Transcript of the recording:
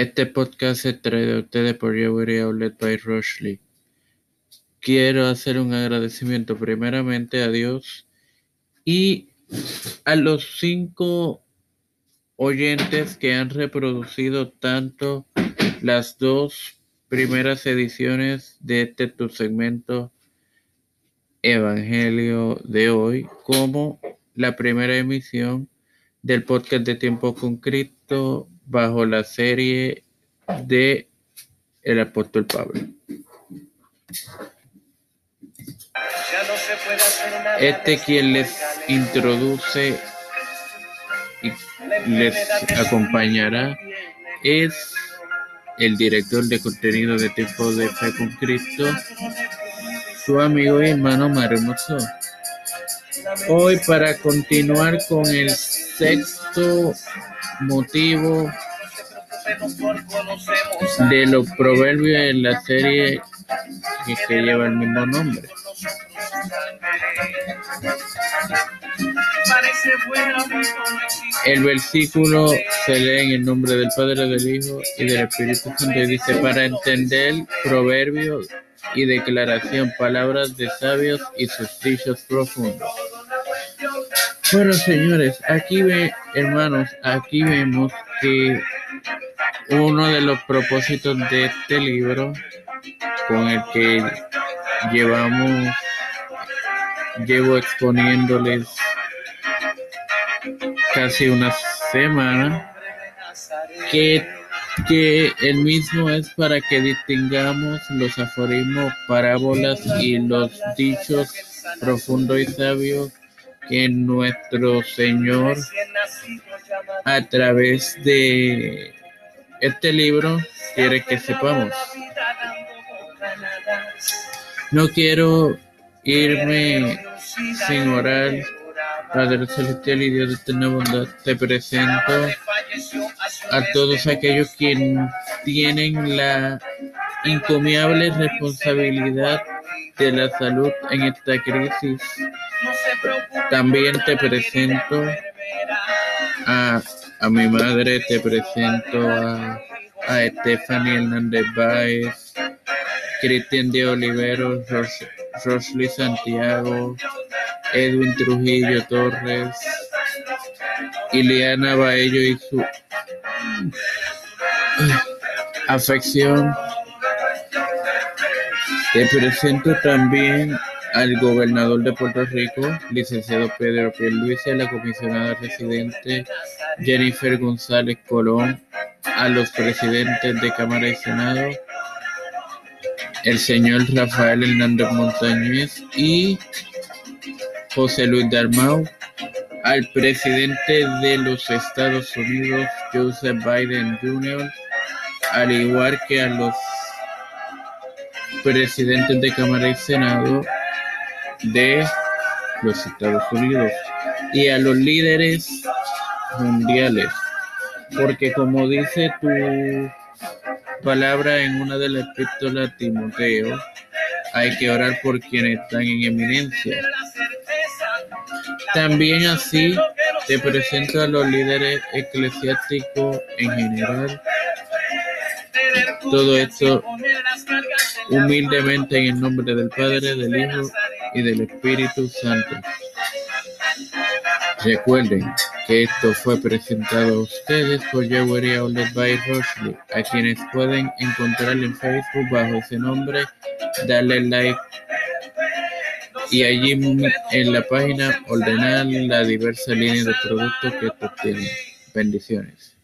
Este podcast es traído a ustedes por Jewelry Outlet by Rushley. Quiero hacer un agradecimiento primeramente a Dios y a los cinco oyentes que han reproducido tanto las dos primeras ediciones de este tu segmento Evangelio de hoy como la primera emisión del podcast de Tiempo con Cristo bajo la serie de el apóstol Pablo. Este quien les introduce y les acompañará es el director de contenido de Tiempo de Fe con Cristo, su amigo y hermano Mario. Hoy para continuar con el sexto motivo de los proverbios en la serie que, lleva el mismo nombre. El versículo se lee en el nombre del Padre, del Hijo y del Espíritu Santo y dice, para entender proverbios y declaración, palabras de sabios y sus profundos. Bueno, señores, aquí ve, hermanos, aquí vemos que uno de los propósitos de este libro con el que llevamos, llevo exponiéndoles casi una semana, que, que el mismo es para que distingamos los aforismos, parábolas y los dichos profundos y sabios que nuestro Señor a través de este libro quiere que sepamos. No quiero irme sin orar. Padre Celestial y Dios de eterna bondad, te presento a todos aquellos que tienen la encomiable responsabilidad de la salud en esta crisis. También te presento a, a mi madre, te presento a, a Stephanie Hernández Baez, Cristian de Oliveros, Rosly Santiago, Edwin Trujillo Torres, Ileana Baello y su afección. Te presento también al gobernador de Puerto Rico, licenciado Pedro Pierluisi, a la comisionada residente Jennifer González Colón, a los presidentes de Cámara y Senado, el señor Rafael Hernández Montañez y José Luis Dalmau, al presidente de los Estados Unidos, Joseph Biden Jr., al igual que a los presidentes de Cámara y Senado de los Estados Unidos y a los líderes mundiales. Porque como dice tu palabra en una de las epístolas Timoteo, hay que orar por quienes están en eminencia. También así te presento a los líderes eclesiásticos en general. Todo esto humildemente en el nombre del Padre, del Hijo y del Espíritu Santo. Recuerden que esto fue presentado a ustedes por Jewelry Outlet by Roshley, a quienes pueden encontrar en Facebook bajo ese nombre, darle like y allí en la página ordenar la diversa línea de productos que estos tienen. Bendiciones.